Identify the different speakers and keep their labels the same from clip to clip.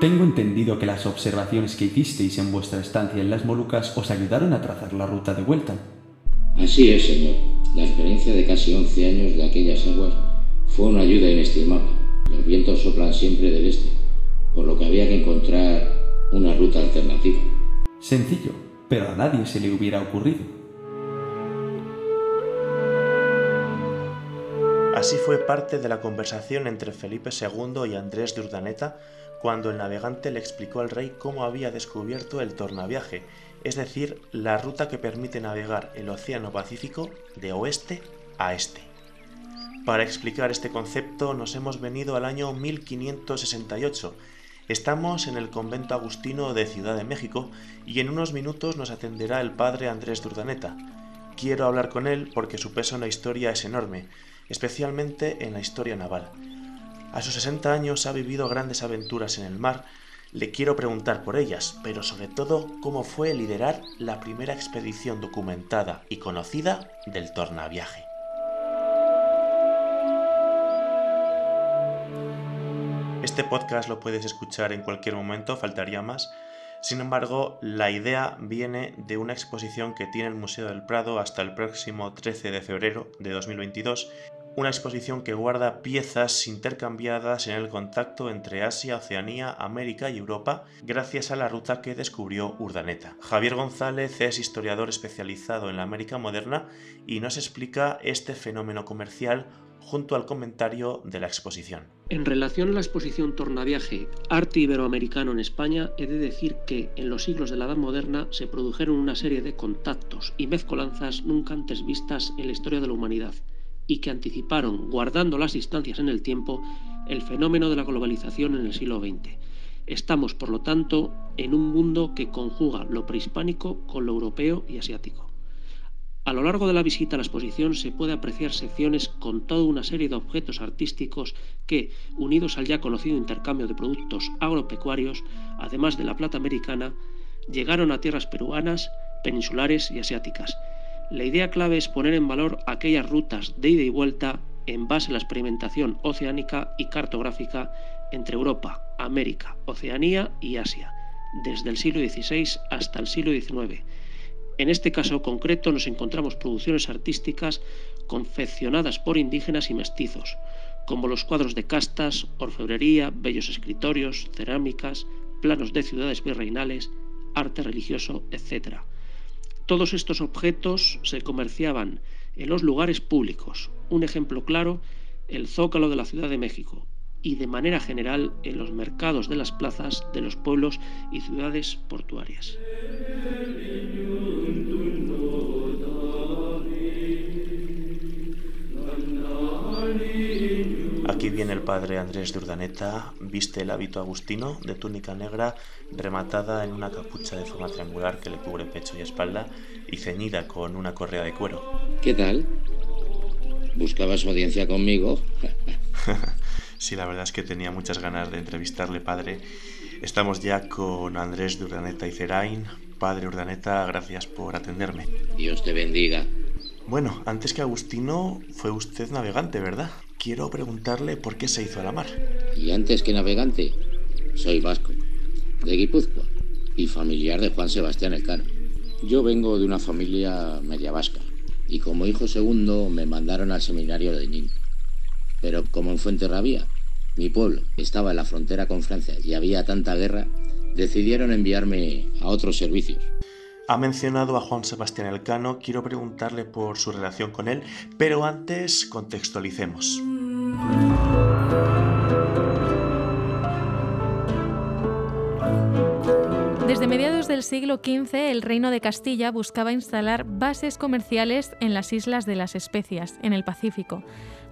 Speaker 1: Tengo entendido que las observaciones que hicisteis en vuestra estancia en las Molucas os ayudaron a trazar la ruta de vuelta.
Speaker 2: Así es, señor. La experiencia de casi 11 años de aquellas aguas fue una ayuda inestimable. Los vientos soplan siempre del este, por lo que había que encontrar una ruta alternativa.
Speaker 1: Sencillo, pero a nadie se le hubiera ocurrido.
Speaker 3: Así fue parte de la conversación entre Felipe II y Andrés de Urdaneta cuando el navegante le explicó al rey cómo había descubierto el tornaviaje, es decir, la ruta que permite navegar el Océano Pacífico de oeste a este. Para explicar este concepto nos hemos venido al año 1568. Estamos en el convento agustino de Ciudad de México y en unos minutos nos atenderá el padre Andrés de Urdaneta. Quiero hablar con él porque su peso en la historia es enorme, especialmente en la historia naval. A sus 60 años ha vivido grandes aventuras en el mar. Le quiero preguntar por ellas, pero sobre todo cómo fue liderar la primera expedición documentada y conocida del tornaviaje. Este podcast lo puedes escuchar en cualquier momento, faltaría más. Sin embargo, la idea viene de una exposición que tiene el Museo del Prado hasta el próximo 13 de febrero de 2022 una exposición que guarda piezas intercambiadas en el contacto entre Asia, Oceanía, América y Europa gracias a la ruta que descubrió Urdaneta. Javier González es historiador especializado en la América moderna y nos explica este fenómeno comercial junto al comentario de la exposición.
Speaker 4: En relación a la exposición Tornaviaje, Arte Iberoamericano en España, he de decir que en los siglos de la Edad Moderna se produjeron una serie de contactos y mezcolanzas nunca antes vistas en la historia de la humanidad y que anticiparon, guardando las distancias en el tiempo, el fenómeno de la globalización en el siglo XX. Estamos, por lo tanto, en un mundo que conjuga lo prehispánico con lo europeo y asiático. A lo largo de la visita a la exposición se puede apreciar secciones con toda una serie de objetos artísticos que, unidos al ya conocido intercambio de productos agropecuarios, además de la plata americana, llegaron a tierras peruanas, peninsulares y asiáticas, la idea clave es poner en valor aquellas rutas de ida y vuelta en base a la experimentación oceánica y cartográfica entre Europa, América, Oceanía y Asia, desde el siglo XVI hasta el siglo XIX. En este caso concreto nos encontramos producciones artísticas confeccionadas por indígenas y mestizos, como los cuadros de castas, orfebrería, bellos escritorios, cerámicas, planos de ciudades virreinales, arte religioso, etc todos estos objetos se comerciaban en los lugares públicos. Un ejemplo claro, el zócalo de la Ciudad de México y de manera general en los mercados de las plazas de los pueblos y ciudades portuarias.
Speaker 3: Viene el padre Andrés de Urdaneta, viste el hábito agustino de túnica negra rematada en una capucha de forma triangular que le cubre pecho y espalda y ceñida con una correa de cuero.
Speaker 2: ¿Qué tal? ¿Buscabas audiencia conmigo?
Speaker 3: sí, la verdad es que tenía muchas ganas de entrevistarle, padre. Estamos ya con Andrés de Urdaneta y Cerain. Padre Urdaneta, gracias por atenderme.
Speaker 2: Dios te bendiga.
Speaker 3: Bueno, antes que Agustino fue usted navegante, ¿verdad? Quiero preguntarle por qué se hizo a la mar.
Speaker 2: Y antes que navegante, soy vasco, de Guipúzcoa, y familiar de Juan Sebastián Elcano. Yo vengo de una familia media vasca, y como hijo segundo me mandaron al seminario de Nin. Pero como en Fuenterrabía, mi pueblo estaba en la frontera con Francia y había tanta guerra, decidieron enviarme a otros servicios.
Speaker 3: Ha mencionado a Juan Sebastián Elcano, quiero preguntarle por su relación con él, pero antes contextualicemos.
Speaker 5: Desde mediados del siglo XV, el Reino de Castilla buscaba instalar bases comerciales en las Islas de las Especias, en el Pacífico,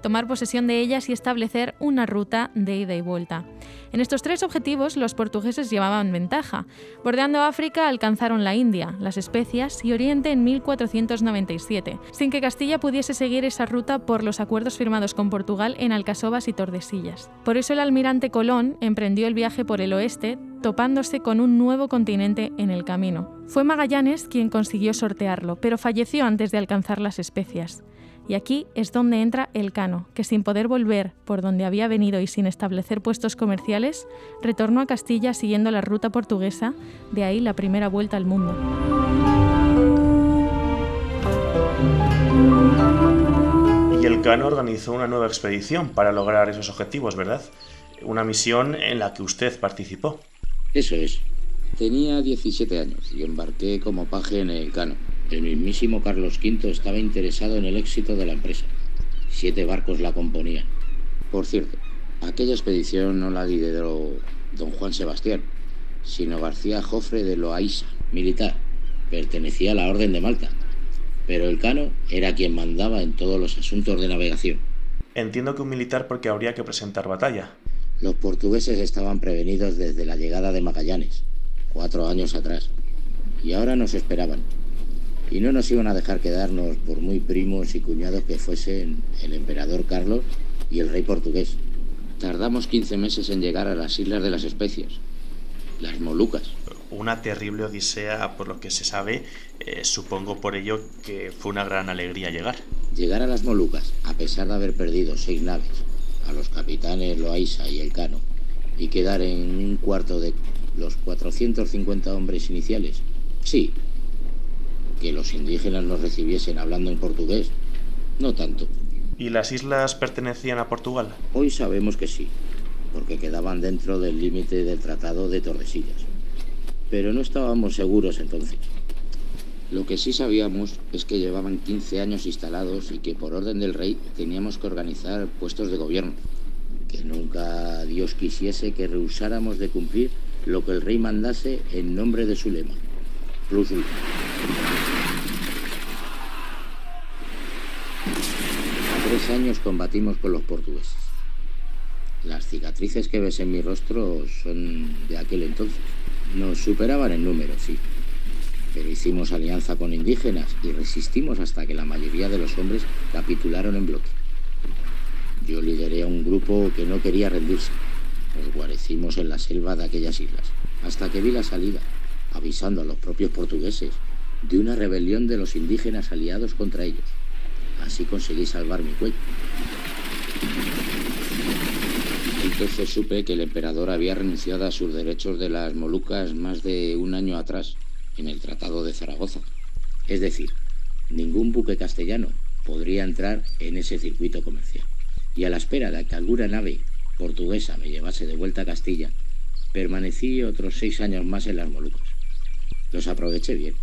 Speaker 5: tomar posesión de ellas y establecer una ruta de ida y vuelta. En estos tres objetivos los portugueses llevaban ventaja. Bordeando África alcanzaron la India, las Especias y Oriente en 1497, sin que Castilla pudiese seguir esa ruta por los acuerdos firmados con Portugal en Alcasovas y Tordesillas. Por eso el almirante Colón emprendió el viaje por el oeste, topándose con un nuevo continente en el camino. Fue Magallanes quien consiguió sortearlo, pero falleció antes de alcanzar las especias. Y aquí es donde entra el Cano, que sin poder volver por donde había venido y sin establecer puestos comerciales, retornó a Castilla siguiendo la ruta portuguesa, de ahí la primera vuelta al mundo.
Speaker 3: Y el Cano organizó una nueva expedición para lograr esos objetivos, ¿verdad? Una misión en la que usted participó.
Speaker 2: Eso es. Tenía 17 años y embarqué como paje en el Cano. El mismísimo Carlos V estaba interesado en el éxito de la empresa. Siete barcos la componían. Por cierto, aquella expedición no la lideró don Juan Sebastián, sino García Jofre de Loaiza, militar. Pertenecía a la Orden de Malta. Pero el Cano era quien mandaba en todos los asuntos de navegación.
Speaker 3: Entiendo que un militar porque habría que presentar batalla.
Speaker 2: Los portugueses estaban prevenidos desde la llegada de Magallanes, cuatro años atrás, y ahora nos esperaban y no nos iban a dejar quedarnos por muy primos y cuñados que fuesen el emperador Carlos y el rey portugués. Tardamos 15 meses en llegar a las Islas de las Especias, las Molucas.
Speaker 3: Una terrible odisea, por lo que se sabe, eh, supongo por ello que fue una gran alegría llegar.
Speaker 2: Llegar a las Molucas, a pesar de haber perdido seis naves, a los capitanes Loaiza y Elcano, y quedar en un cuarto de los 450 hombres iniciales, sí, que los indígenas nos recibiesen hablando en portugués. No tanto.
Speaker 3: ¿Y las islas pertenecían a Portugal?
Speaker 2: Hoy sabemos que sí, porque quedaban dentro del límite del Tratado de Tordesillas. Pero no estábamos seguros entonces. Lo que sí sabíamos es que llevaban 15 años instalados y que por orden del rey teníamos que organizar puestos de gobierno. Que nunca Dios quisiese que rehusáramos de cumplir lo que el rey mandase en nombre de su lema. Plus tres años combatimos con los portugueses. Las cicatrices que ves en mi rostro son de aquel entonces. Nos superaban en número, sí. Pero hicimos alianza con indígenas y resistimos hasta que la mayoría de los hombres capitularon en bloque. Yo lideré a un grupo que no quería rendirse. Nos guarecimos en la selva de aquellas islas, hasta que vi la salida, avisando a los propios portugueses de una rebelión de los indígenas aliados contra ellos. Así conseguí salvar mi cuello. Entonces supe que el emperador había renunciado a sus derechos de las Molucas más de un año atrás, en el Tratado de Zaragoza. Es decir, ningún buque castellano podría entrar en ese circuito comercial. Y a la espera de que alguna nave portuguesa me llevase de vuelta a Castilla, permanecí otros seis años más en las Molucas. Los aproveché bien,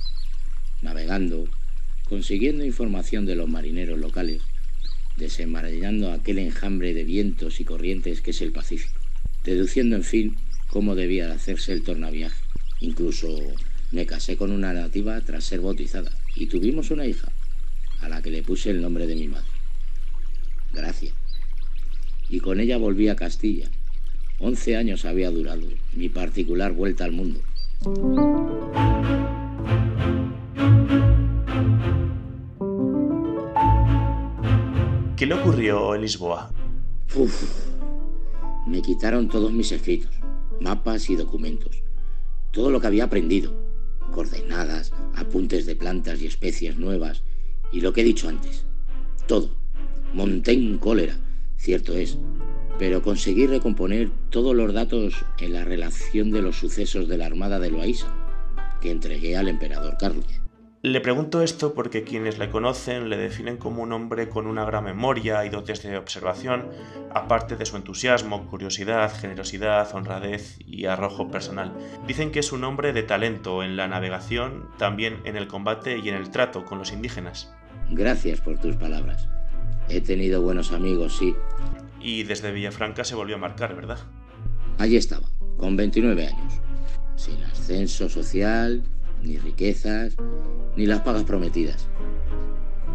Speaker 2: navegando, consiguiendo información de los marineros locales, desenmarañando aquel enjambre de vientos y corrientes que es el Pacífico, deduciendo, en fin, cómo debía de hacerse el tornaviaje. Incluso me casé con una nativa tras ser bautizada y tuvimos una hija, a la que le puse el nombre de mi madre. Gracias. Y con ella volví a Castilla. Once años había durado mi particular vuelta al mundo.
Speaker 3: ¿Qué le ocurrió en Lisboa?
Speaker 2: Uf, me quitaron todos mis escritos, mapas y documentos, todo lo que había aprendido, coordenadas, apuntes de plantas y especies nuevas, y lo que he dicho antes, todo. Monté en cólera, cierto es, pero conseguí recomponer todos los datos en la relación de los sucesos de la Armada de Loaiza, que entregué al emperador Carlos.
Speaker 3: Le pregunto esto porque quienes le conocen le definen como un hombre con una gran memoria y dotes de observación, aparte de su entusiasmo, curiosidad, generosidad, honradez y arrojo personal. Dicen que es un hombre de talento en la navegación, también en el combate y en el trato con los indígenas.
Speaker 2: Gracias por tus palabras. He tenido buenos amigos, sí.
Speaker 3: Y desde Villafranca se volvió a marcar, ¿verdad?
Speaker 2: Allí estaba, con 29 años, sin ascenso social, ni riquezas, ni las pagas prometidas,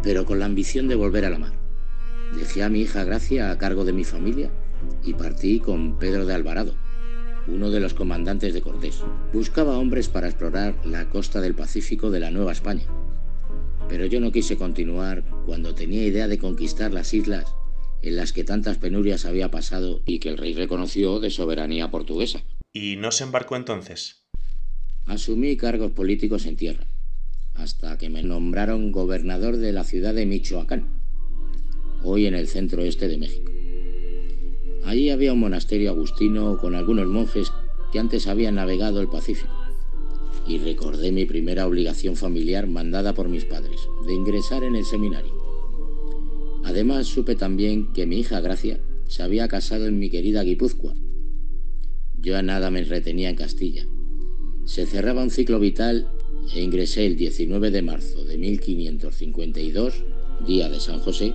Speaker 2: pero con la ambición de volver a la mar. Dejé a mi hija Gracia a cargo de mi familia y partí con Pedro de Alvarado, uno de los comandantes de Cortés. Buscaba hombres para explorar la costa del Pacífico de la Nueva España, pero yo no quise continuar cuando tenía idea de conquistar las islas en las que tantas penurias había pasado y que el rey reconoció de soberanía portuguesa.
Speaker 3: ¿Y no se embarcó entonces?
Speaker 2: Asumí cargos políticos en tierra, hasta que me nombraron gobernador de la ciudad de Michoacán. hoy en el centro este de México. Allí había un monasterio agustino con algunos monjes que antes habían navegado el Pacífico. Y recordé mi primera obligación familiar mandada por mis padres, de ingresar en el seminario. Además supe también que mi hija Gracia se había casado en mi querida Guipúzcoa. Yo a nada me retenía en Castilla. Se cerraba un ciclo vital e ingresé el 19 de marzo de 1552, día de San José.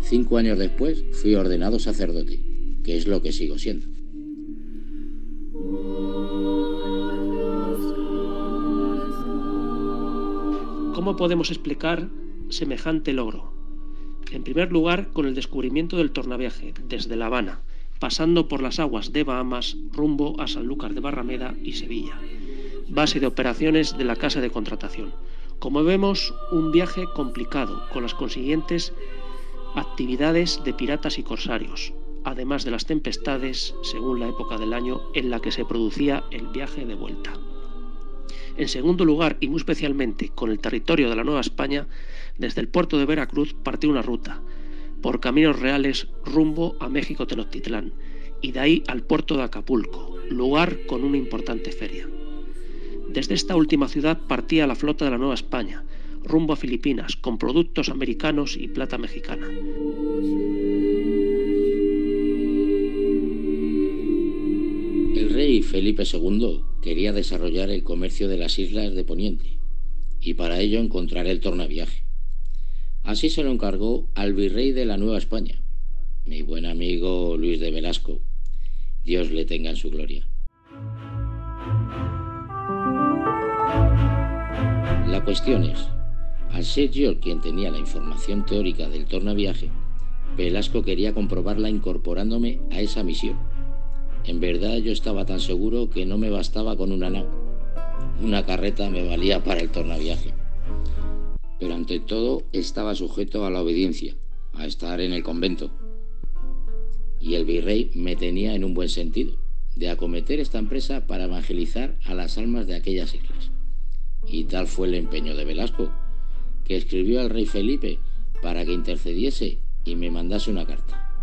Speaker 2: Cinco años después fui ordenado sacerdote que es lo que sigo siendo.
Speaker 4: ¿Cómo podemos explicar semejante logro? En primer lugar, con el descubrimiento del tornaviaje desde La Habana, pasando por las aguas de Bahamas rumbo a Sanlúcar de Barrameda y Sevilla, base de operaciones de la casa de contratación. Como vemos, un viaje complicado, con las consiguientes actividades de piratas y corsarios, además de las tempestades, según la época del año en la que se producía el viaje de vuelta. En segundo lugar, y muy especialmente con el territorio de la Nueva España, desde el puerto de Veracruz partió una ruta, por caminos reales rumbo a México Tenochtitlán, y de ahí al puerto de Acapulco, lugar con una importante feria. Desde esta última ciudad partía la flota de la Nueva España, rumbo a Filipinas, con productos americanos y plata mexicana.
Speaker 2: rey Felipe II quería desarrollar el comercio de las islas de Poniente y para ello encontrar el tornaviaje. Así se lo encargó al virrey de la Nueva España, mi buen amigo Luis de Velasco. Dios le tenga en su gloria. La cuestión es, al ser yo quien tenía la información teórica del tornaviaje, Velasco quería comprobarla incorporándome a esa misión en verdad yo estaba tan seguro que no me bastaba con una nao. Una carreta me valía para el tornaviaje. Pero ante todo estaba sujeto a la obediencia, a estar en el convento. Y el virrey me tenía en un buen sentido, de acometer esta empresa para evangelizar a las almas de aquellas islas. Y tal fue el empeño de Velasco, que escribió al rey Felipe para que intercediese y me mandase una carta.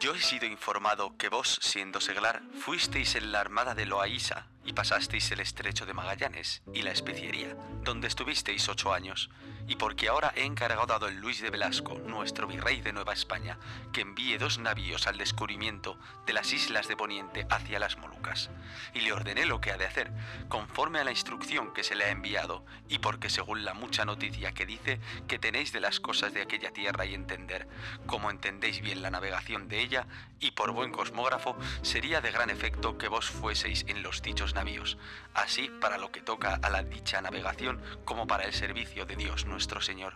Speaker 1: Yo he sido informado que vos, siendo seglar, fuisteis en la armada de Loaísa y pasasteis el estrecho de Magallanes y la especiería, donde estuvisteis ocho años, y porque ahora he encargado a don Luis de Velasco, nuestro virrey de Nueva España, que envíe dos navíos al descubrimiento de las islas de Poniente hacia las Molucas, y le ordené lo que ha de hacer, conforme a la instrucción que se le ha enviado, y porque según la mucha noticia que dice que tenéis de las cosas de aquella tierra y entender, como entendéis bien la navegación de ella, y por buen cosmógrafo, sería de gran efecto que vos fueseis en los dichos navíos, así para lo que toca a la dicha navegación como para el servicio de Dios nuestro Señor.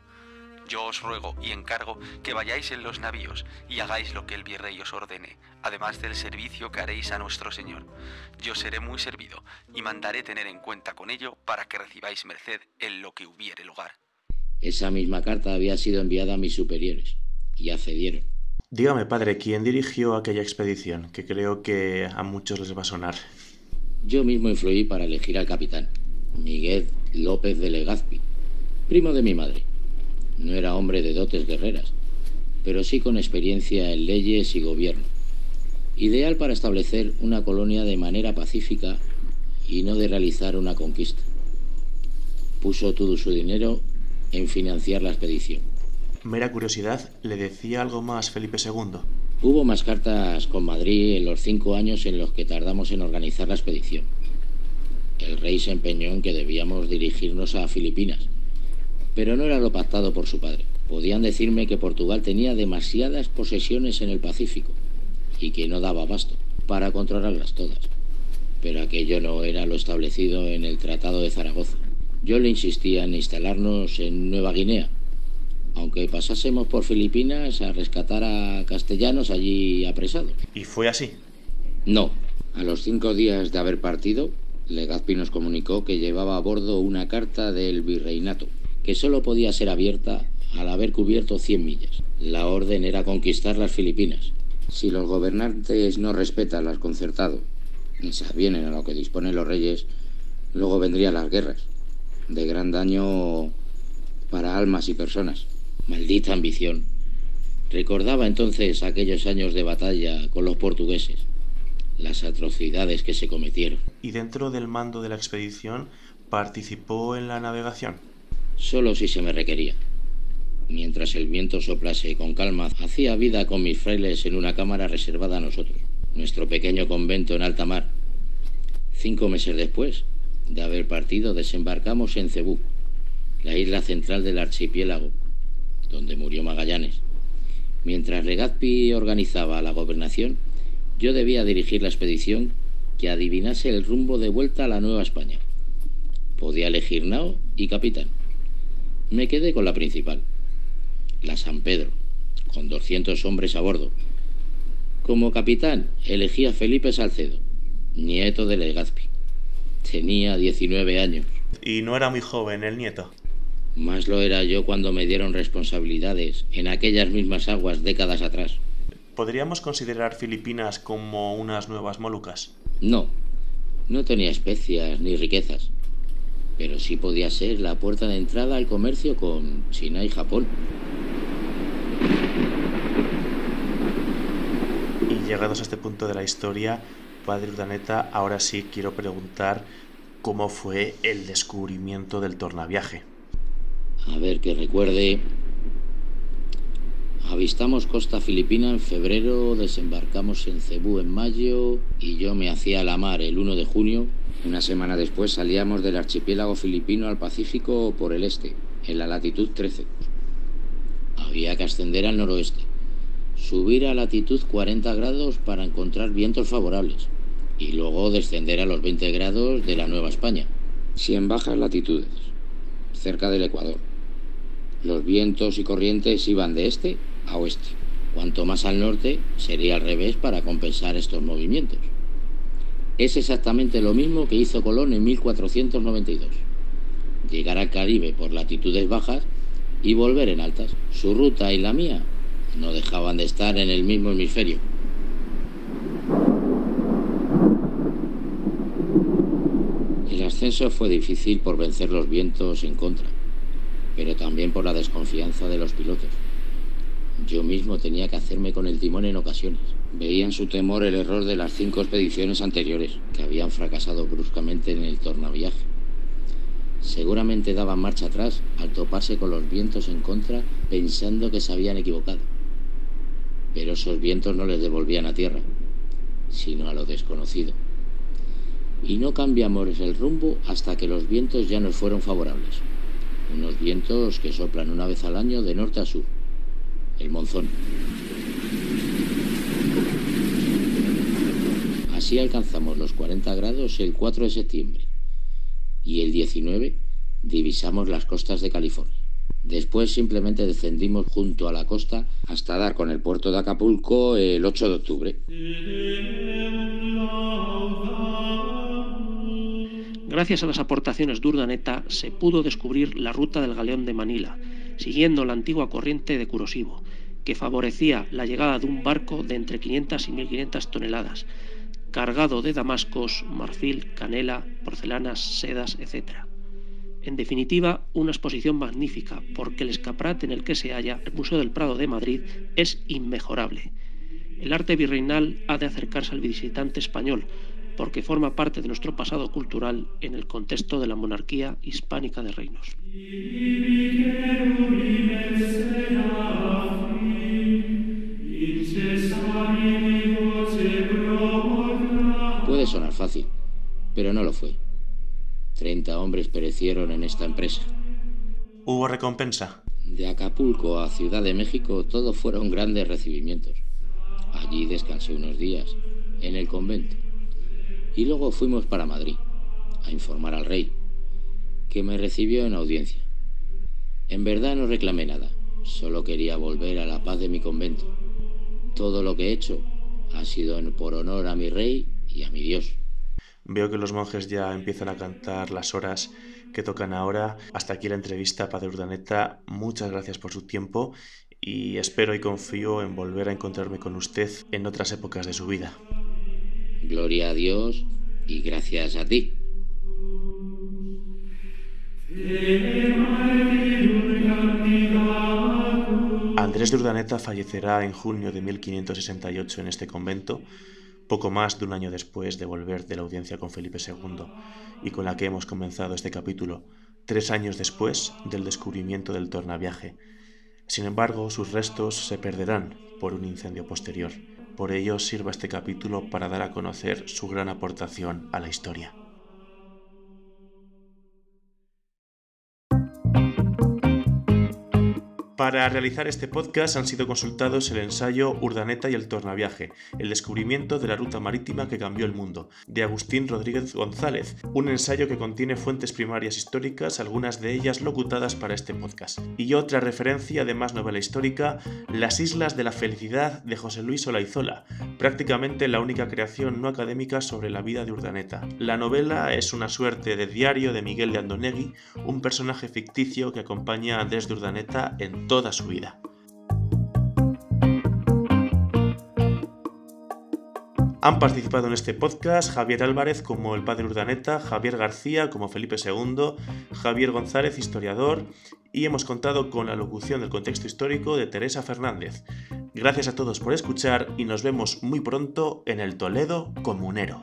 Speaker 1: Yo os ruego y encargo que vayáis en los navíos y hagáis lo que el virrey os ordene, además del servicio que haréis a nuestro Señor. Yo seré muy servido y mandaré tener en cuenta con ello para que recibáis merced en lo que hubiere lugar.
Speaker 2: Esa misma carta había sido enviada a mis superiores y accedieron.
Speaker 3: Dígame, padre, ¿quién dirigió aquella expedición? Que creo que a muchos les va a sonar.
Speaker 2: Yo mismo influí para elegir al capitán, Miguel López de Legazpi, primo de mi madre. No era hombre de dotes guerreras, pero sí con experiencia en leyes y gobierno. Ideal para establecer una colonia de manera pacífica y no de realizar una conquista. Puso todo su dinero en financiar la expedición.
Speaker 3: Mera curiosidad, ¿le decía algo más Felipe II?
Speaker 2: Hubo más cartas con Madrid en los cinco años en los que tardamos en organizar la expedición. El rey se empeñó en que debíamos dirigirnos a Filipinas, pero no era lo pactado por su padre. Podían decirme que Portugal tenía demasiadas posesiones en el Pacífico y que no daba abasto para controlarlas todas. Pero aquello no era lo establecido en el Tratado de Zaragoza. Yo le insistía en instalarnos en Nueva Guinea, aunque pasásemos por Filipinas a rescatar a castellanos allí apresados.
Speaker 3: ¿Y fue así?
Speaker 2: No. A los cinco días de haber partido, Legazpi nos comunicó que llevaba a bordo una carta del virreinato, que solo podía ser abierta al haber cubierto 100 millas. La orden era conquistar las Filipinas. Si los gobernantes no respetan las concertado, ni se avienen a lo que disponen los reyes, luego vendrían las guerras, de gran daño para almas y personas. Maldita ambición. Recordaba entonces aquellos años de batalla con los portugueses, las atrocidades que se cometieron.
Speaker 3: ¿Y dentro del mando de la expedición participó en la navegación?
Speaker 2: Solo si se me requería. Mientras el viento soplase con calma, hacía vida con mis frailes en una cámara reservada a nosotros, nuestro pequeño convento en alta mar. Cinco meses después de haber partido, desembarcamos en Cebú, la isla central del archipiélago, donde murió Magallanes. Mientras Legazpi organizaba la gobernación, yo debía dirigir la expedición que adivinase el rumbo de vuelta a la Nueva España. Podía elegir nao y capitán. Me quedé con la principal, la San Pedro, con 200 hombres a bordo. Como capitán elegí a Felipe Salcedo, nieto de Legazpi. Tenía 19 años.
Speaker 3: Y no era muy joven el nieto.
Speaker 2: Más lo era yo cuando me dieron responsabilidades en aquellas mismas aguas décadas atrás.
Speaker 3: ¿Podríamos considerar Filipinas como unas nuevas Molucas?
Speaker 2: No, no tenía especias ni riquezas, pero sí podía ser la puerta de entrada al comercio con China y Japón.
Speaker 3: Y llegados a este punto de la historia, padre Urdaneta, ahora sí quiero preguntar cómo fue el descubrimiento del tornaviaje.
Speaker 2: A ver que recuerde. Avistamos costa filipina en febrero, desembarcamos en Cebú en mayo y yo me hacía la mar el 1 de junio. Una semana después salíamos del archipiélago filipino al Pacífico por el este, en la latitud 13. Había que ascender al noroeste, subir a latitud 40 grados para encontrar vientos favorables y luego descender a los 20 grados de la Nueva España, si en bajas latitudes, cerca del Ecuador. Los vientos y corrientes iban de este a oeste. Cuanto más al norte, sería al revés para compensar estos movimientos. Es exactamente lo mismo que hizo Colón en 1492. Llegar al Caribe por latitudes bajas y volver en altas. Su ruta y la mía no dejaban de estar en el mismo hemisferio. El ascenso fue difícil por vencer los vientos en contra pero también por la desconfianza de los pilotos. Yo mismo tenía que hacerme con el timón en ocasiones. Veía en su temor el error de las cinco expediciones anteriores, que habían fracasado bruscamente en el tornaviaje. Seguramente daban marcha atrás al toparse con los vientos en contra, pensando que se habían equivocado. Pero esos vientos no les devolvían a tierra, sino a lo desconocido. Y no cambiamos el rumbo hasta que los vientos ya nos fueron favorables unos vientos que soplan una vez al año de norte a sur, el monzón. Así alcanzamos los 40 grados el 4 de septiembre y el 19 divisamos las costas de California. Después simplemente descendimos junto a la costa hasta dar con el puerto de Acapulco el 8 de octubre.
Speaker 4: Gracias a las aportaciones de Urdaneta se pudo descubrir la ruta del galeón de Manila, siguiendo la antigua corriente de Curosivo, que favorecía la llegada de un barco de entre 500 y 1500 toneladas, cargado de damascos, marfil, canela, porcelanas, sedas, etc. En definitiva, una exposición magnífica, porque el escaparate en el que se halla el Museo del Prado de Madrid es inmejorable. El arte virreinal ha de acercarse al visitante español, porque forma parte de nuestro pasado cultural en el contexto de la monarquía hispánica de reinos.
Speaker 2: Puede sonar fácil, pero no lo fue. Treinta hombres perecieron en esta empresa.
Speaker 3: ¿Hubo recompensa?
Speaker 2: De Acapulco a Ciudad de México todo fueron grandes recibimientos. Allí descansé unos días, en el convento. Y luego fuimos para Madrid, a informar al rey, que me recibió en audiencia. En verdad no reclamé nada, solo quería volver a la paz de mi convento. Todo lo que he hecho ha sido por honor a mi rey y a mi Dios.
Speaker 3: Veo que los monjes ya empiezan a cantar las horas que tocan ahora. Hasta aquí la entrevista, Padre Urdaneta. Muchas gracias por su tiempo y espero y confío en volver a encontrarme con usted en otras épocas de su vida.
Speaker 2: Gloria a Dios y gracias a ti.
Speaker 3: Andrés de Urdaneta fallecerá en junio de 1568 en este convento, poco más de un año después de volver de la audiencia con Felipe II y con la que hemos comenzado este capítulo, tres años después del descubrimiento del tornaviaje. Sin embargo, sus restos se perderán por un incendio posterior. Por ello sirva este capítulo para dar a conocer su gran aportación a la historia. Para realizar este podcast han sido consultados el ensayo Urdaneta y el Tornaviaje, el descubrimiento de la ruta marítima que cambió el mundo, de Agustín Rodríguez González, un ensayo que contiene fuentes primarias históricas, algunas de ellas locutadas para este podcast. Y otra referencia, además novela histórica, Las Islas de la Felicidad de José Luis Olaizola, prácticamente la única creación no académica sobre la vida de Urdaneta. La novela es una suerte de diario de Miguel de Andonegui, un personaje ficticio que acompaña a Andrés de Urdaneta en toda su vida. Han participado en este podcast Javier Álvarez como el padre Urdaneta, Javier García como Felipe II, Javier González, historiador, y hemos contado con la locución del contexto histórico de Teresa Fernández. Gracias a todos por escuchar y nos vemos muy pronto en el Toledo Comunero.